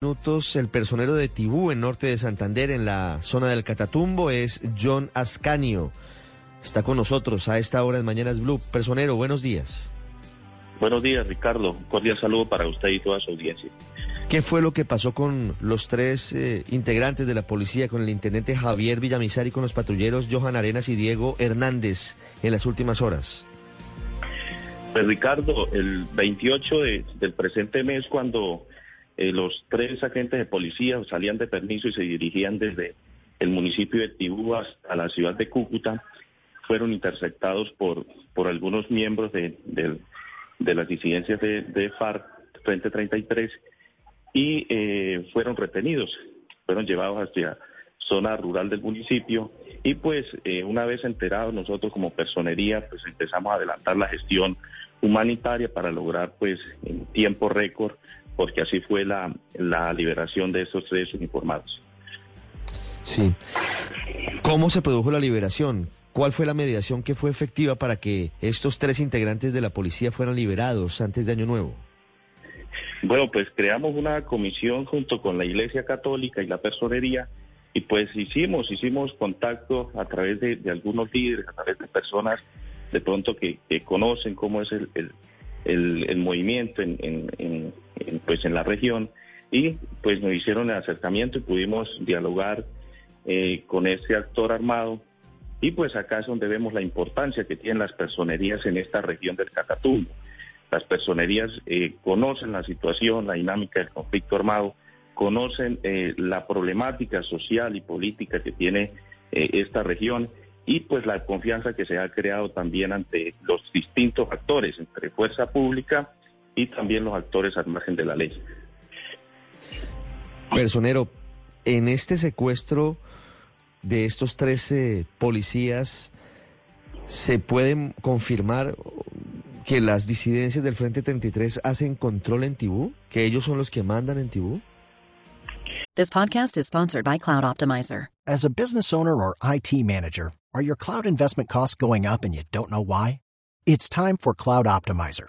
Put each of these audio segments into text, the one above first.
minutos, el personero de Tibú en norte de Santander, en la zona del Catatumbo, es John Ascanio. Está con nosotros a esta hora en Mañanas Blue. Personero, buenos días. Buenos días, Ricardo. Un cordial saludo para usted y toda su audiencia. ¿Qué fue lo que pasó con los tres eh, integrantes de la policía, con el intendente Javier Villamizar y con los patrulleros Johan Arenas y Diego Hernández en las últimas horas? Pues Ricardo, el 28 del presente mes, cuando eh, los tres agentes de policía salían de permiso y se dirigían desde el municipio de Tibú hasta la ciudad de Cúcuta. Fueron interceptados por, por algunos miembros de, las disidencias de, FARC, Frente 33, y eh, fueron retenidos, fueron llevados hacia zona rural del municipio y pues eh, una vez enterados nosotros como personería pues empezamos a adelantar la gestión humanitaria para lograr pues en tiempo récord porque así fue la, la liberación de estos tres uniformados. Sí. ¿Cómo se produjo la liberación? ¿Cuál fue la mediación que fue efectiva para que estos tres integrantes de la policía fueran liberados antes de Año Nuevo? Bueno, pues creamos una comisión junto con la Iglesia Católica y la Personería y pues hicimos, hicimos contacto a través de, algunos líderes, a través de personas de pronto que, conocen cómo es el, el, movimiento en, pues en la región y pues nos hicieron el acercamiento y pudimos dialogar eh, con ese actor armado y pues acá es donde vemos la importancia que tienen las personerías en esta región del Catatumbo. Las personerías eh, conocen la situación, la dinámica del conflicto armado, conocen eh, la problemática social y política que tiene esta región y pues la confianza que se ha creado también ante los distintos actores, entre fuerza pública y también los actores al margen de la ley. Personero, en este secuestro de estos 13 policías, ¿se puede confirmar que las disidencias del Frente 33 hacen control en Tibú? ¿Que ellos son los que mandan en Tibú? This podcast is sponsored by Cloud Optimizer. As a business owner or IT manager, Are your cloud investment costs going up and you don't know why? It's time for Cloud Optimizer.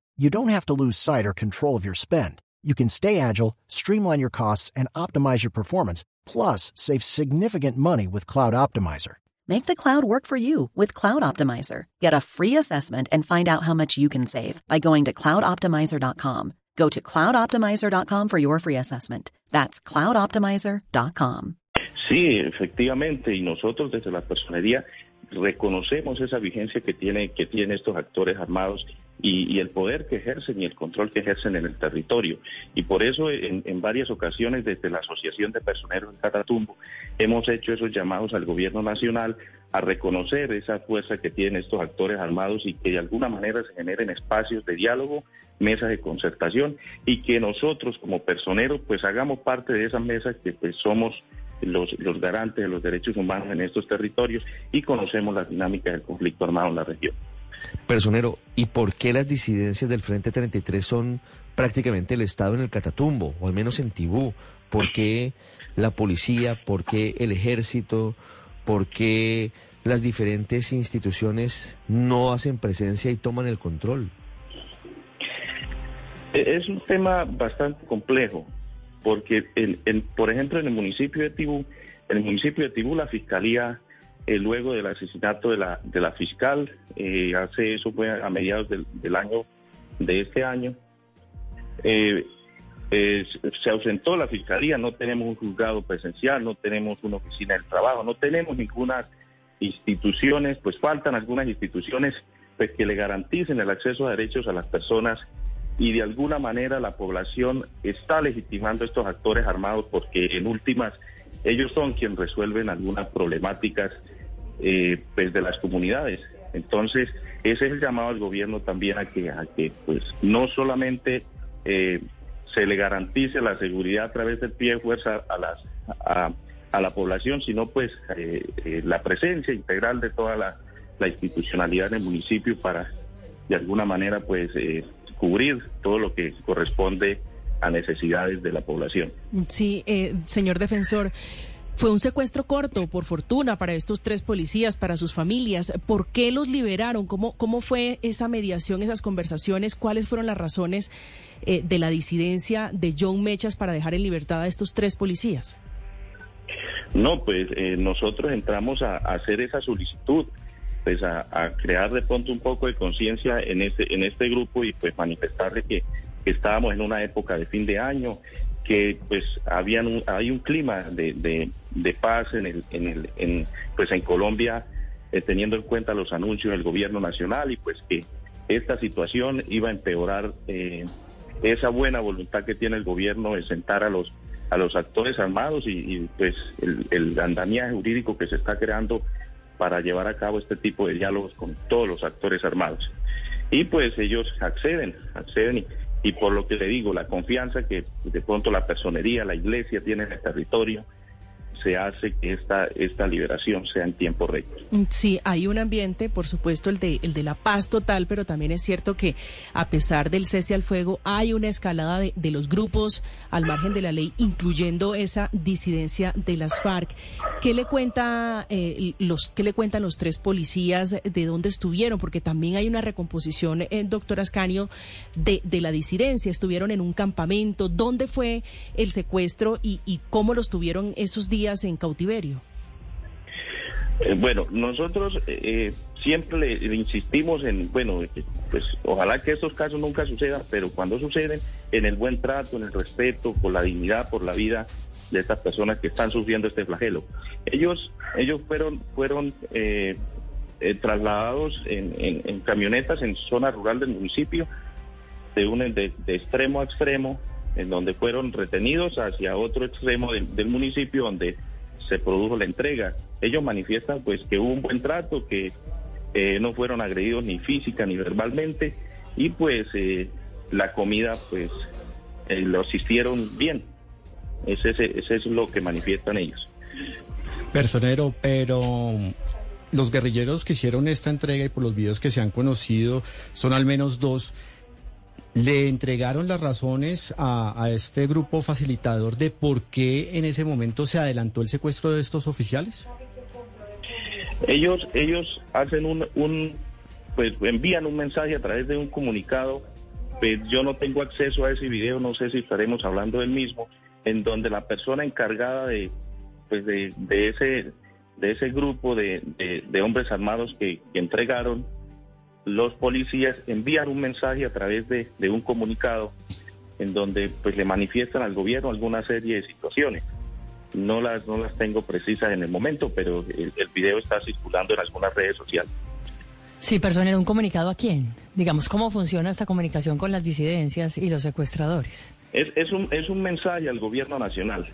you don't have to lose sight or control of your spend. You can stay agile, streamline your costs, and optimize your performance, plus save significant money with Cloud Optimizer. Make the cloud work for you with Cloud Optimizer. Get a free assessment and find out how much you can save by going to cloudoptimizer.com. Go to cloudoptimizer.com for your free assessment. That's cloudoptimizer.com. Sí, efectivamente, y nosotros desde la personería reconocemos esa vigencia que tiene que tienen estos actores armados y, el poder que ejercen y el control que ejercen en el territorio. Y por eso en, varias ocasiones desde la Asociación de Personeros de Catatumbo hemos hecho esos llamados al gobierno nacional a reconocer esa fuerza que tienen estos actores armados y que de alguna manera se generen espacios de diálogo, mesas de concertación y que nosotros como personeros pues hagamos parte de esas mesas que pues somos los, los garantes de los derechos humanos en estos territorios y conocemos la dinámica del conflicto armado en la región. Personero, ¿y por qué las disidencias del Frente 33 son prácticamente el Estado en el Catatumbo, o al menos en Tibú? ¿Por qué la policía? ¿Por qué el ejército? ¿Por qué las diferentes instituciones no hacen presencia y toman el control? E, es un tema bastante complejo porque, el, por ejemplo, en el municipio de Tibú, en el municipio de Tibú la fiscalía, eh, luego del asesinato de la, de la fiscal, eh, hace eso fue a mediados del, año, de este año, eh, se ausentó la fiscalía, no tenemos un juzgado presencial, no tenemos una oficina del trabajo, no tenemos ninguna instituciones, pues faltan algunas instituciones pues, que le garanticen el acceso a derechos a las personas y de alguna manera la población está legitimando a estos actores armados porque en últimas ellos son quienes resuelven algunas problemáticas eh, pues de las comunidades. Entonces, ese es el llamado al gobierno también a que, a que pues no solamente eh, se le garantice la seguridad a través del pie de fuerza a, las, a, la población, sino pues eh, eh, la presencia integral de toda la, institucionalidad en el municipio para de alguna manera pues cubrir todo lo que corresponde a necesidades de la población. Sí, señor defensor. Fue un secuestro corto, por fortuna, para estos tres policías, para sus familias. ¿Por qué los liberaron? ¿Cómo, cómo fue esa mediación, esas conversaciones? ¿Cuáles fueron las razones eh, de la disidencia de John Mechas para dejar en libertad a estos tres policías? No, pues eh, nosotros entramos a, hacer esa solicitud, pues a, crear de pronto un poco de conciencia en este, en este grupo y pues manifestarle que, estábamos en una época de fin de año, que pues habían hay un clima de, de, paz en el, en el, en, pues en Colombia, eh, teniendo en cuenta los anuncios del gobierno nacional y pues que esta situación iba a empeorar eh, esa buena voluntad que tiene el gobierno de sentar a los a los actores armados y, pues el, el, andamiaje jurídico que se está creando para llevar a cabo este tipo de diálogos con todos los actores armados. Y pues ellos acceden, acceden y, por lo que le digo, la confianza que de pronto la personería, la iglesia tiene en el territorio, se hace que esta, esta liberación sea en tiempo récord. Mm, sí, hay un ambiente, por supuesto, el de, el de la paz total, pero también es cierto que a pesar del cese al fuego, hay una escalada de, de los grupos al margen de la ley, incluyendo esa disidencia de las FARC. ¿Qué le cuenta eh, los, qué le cuentan los tres policías de dónde estuvieron? Porque también hay una recomposición, en doctor Ascanio, de, de la disidencia. Estuvieron en un campamento. ¿Dónde fue el secuestro y, y cómo los tuvieron esos días? En cautiverio? Eh, bueno, nosotros eh, eh, siempre le, insistimos en, bueno, pues ojalá que estos casos nunca sucedan, pero cuando suceden, en el buen trato, en el respeto, por la dignidad, por la vida de estas personas que están sufriendo este flagelo. Ellos, ellos fueron, fueron trasladados en, camionetas en zona rural del municipio, de, un, de extremo a extremo, en donde fueron retenidos hacia otro extremo del, municipio donde se produjo la entrega. Ellos manifiestan pues que hubo un buen trato, que eh, no fueron agredidos ni física ni verbalmente y pues eh, la comida pues eh, lo asistieron bien. Ese, ese, es lo que manifiestan ellos. Personero, pero los guerrilleros que hicieron esta entrega y por los videos que se han conocido son al menos dos. ¿Le entregaron las razones a, este grupo facilitador de por qué en ese momento se adelantó el secuestro de estos oficiales? Ellos, ellos hacen un, pues envían un mensaje a través de un comunicado. Pues yo no tengo acceso a ese video, no sé si estaremos hablando del mismo, en donde la persona encargada de, pues de, ese, de ese grupo de, hombres armados que entregaron los policías envían un mensaje a través de, un comunicado en donde pues le manifiestan al gobierno alguna serie de situaciones. No las, no las tengo precisas en el momento, pero el, video está circulando en algunas redes sociales. Sí, personal, ¿un comunicado a quién? Digamos, ¿cómo funciona esta comunicación con las disidencias y los secuestradores? Es, es, un, es un mensaje al gobierno nacional.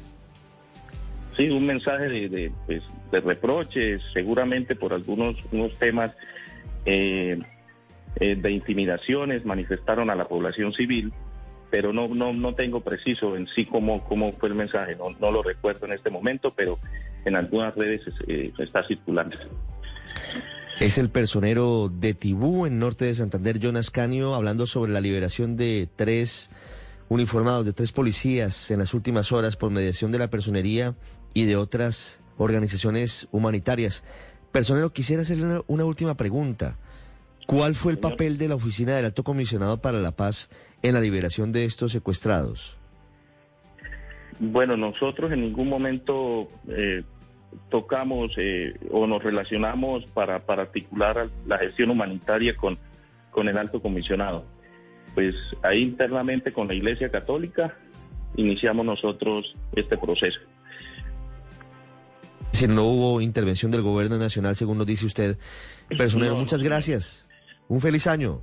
Sí, un mensaje de, de, pues, de reproches, seguramente por algunos unos temas eh, eh, de intimidaciones manifestaron a la población civil, pero no, no, no tengo preciso en sí cómo, cómo fue el mensaje, no, no lo recuerdo en este momento, pero en algunas redes eh, está circulando. Es el personero de Tibú, en norte de Santander, Jonas Canio, hablando sobre la liberación de tres uniformados, de tres policías en las últimas horas por mediación de la personería y de otras organizaciones humanitarias. Personero, quisiera hacerle una última pregunta. ¿Cuál fue el papel de la Oficina del Alto Comisionado para la Paz en la liberación de estos secuestrados? Bueno, nosotros en ningún momento eh, tocamos eh, o nos relacionamos para, para articular la gestión humanitaria con, con el Alto Comisionado. Pues ahí internamente con la Iglesia Católica iniciamos nosotros este proceso. Si no hubo intervención del gobierno nacional, según nos dice usted. Personero, muchas gracias. Un feliz año.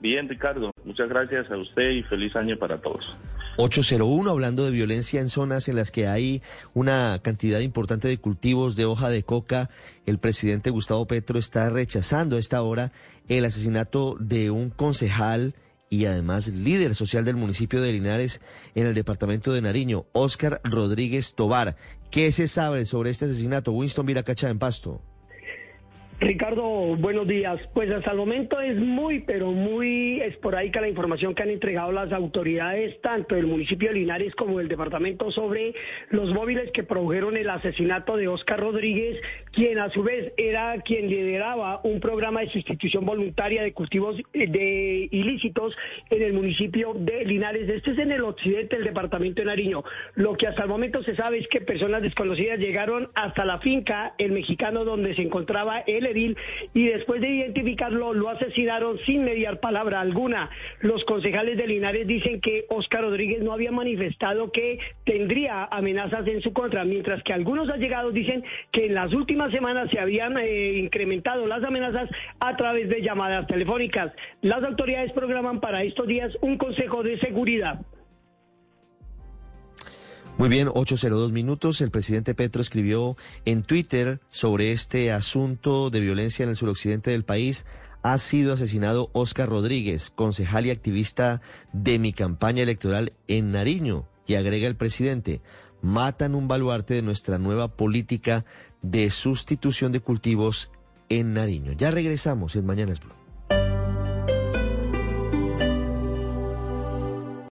Bien, Ricardo, muchas gracias a usted y feliz año para todos. 801, hablando de violencia en zonas en las que hay una cantidad importante de cultivos de hoja de coca, el presidente Gustavo Petro está rechazando a esta hora el asesinato de un concejal y además líder social del municipio de Linares en el departamento de Nariño, Óscar Rodríguez Tobar. ¿Qué se sabe sobre este asesinato? Winston Viracacha en Pasto. Ricardo, buenos días. Pues hasta el momento es muy, pero muy esporádica la información que han entregado las autoridades, tanto del municipio de Linares como del departamento, sobre los móviles que produjeron el asesinato de Oscar Rodríguez, quien a su vez era quien lideraba un programa de sustitución voluntaria de cultivos eh, de ilícitos en el municipio de Linares. Este es en el occidente del departamento de Nariño. Lo que hasta el momento se sabe es que personas desconocidas llegaron hasta la finca, el mexicano donde se encontraba el y después de identificarlo lo asesinaron sin mediar palabra alguna. Los concejales de Linares dicen que Oscar Rodríguez no había manifestado que tendría amenazas en su contra, mientras que algunos allegados dicen que en las últimas semanas se habían eh, incrementado las amenazas a través de llamadas telefónicas. Las autoridades programan para estos días un consejo de seguridad. Muy bien, 802 minutos. El presidente Petro escribió en Twitter sobre este asunto de violencia en el suroccidente del país. Ha sido asesinado Oscar Rodríguez, concejal y activista de mi campaña electoral en Nariño. Y agrega el presidente, matan un baluarte de nuestra nueva política de sustitución de cultivos en Nariño. Ya regresamos en Mañanas Blue.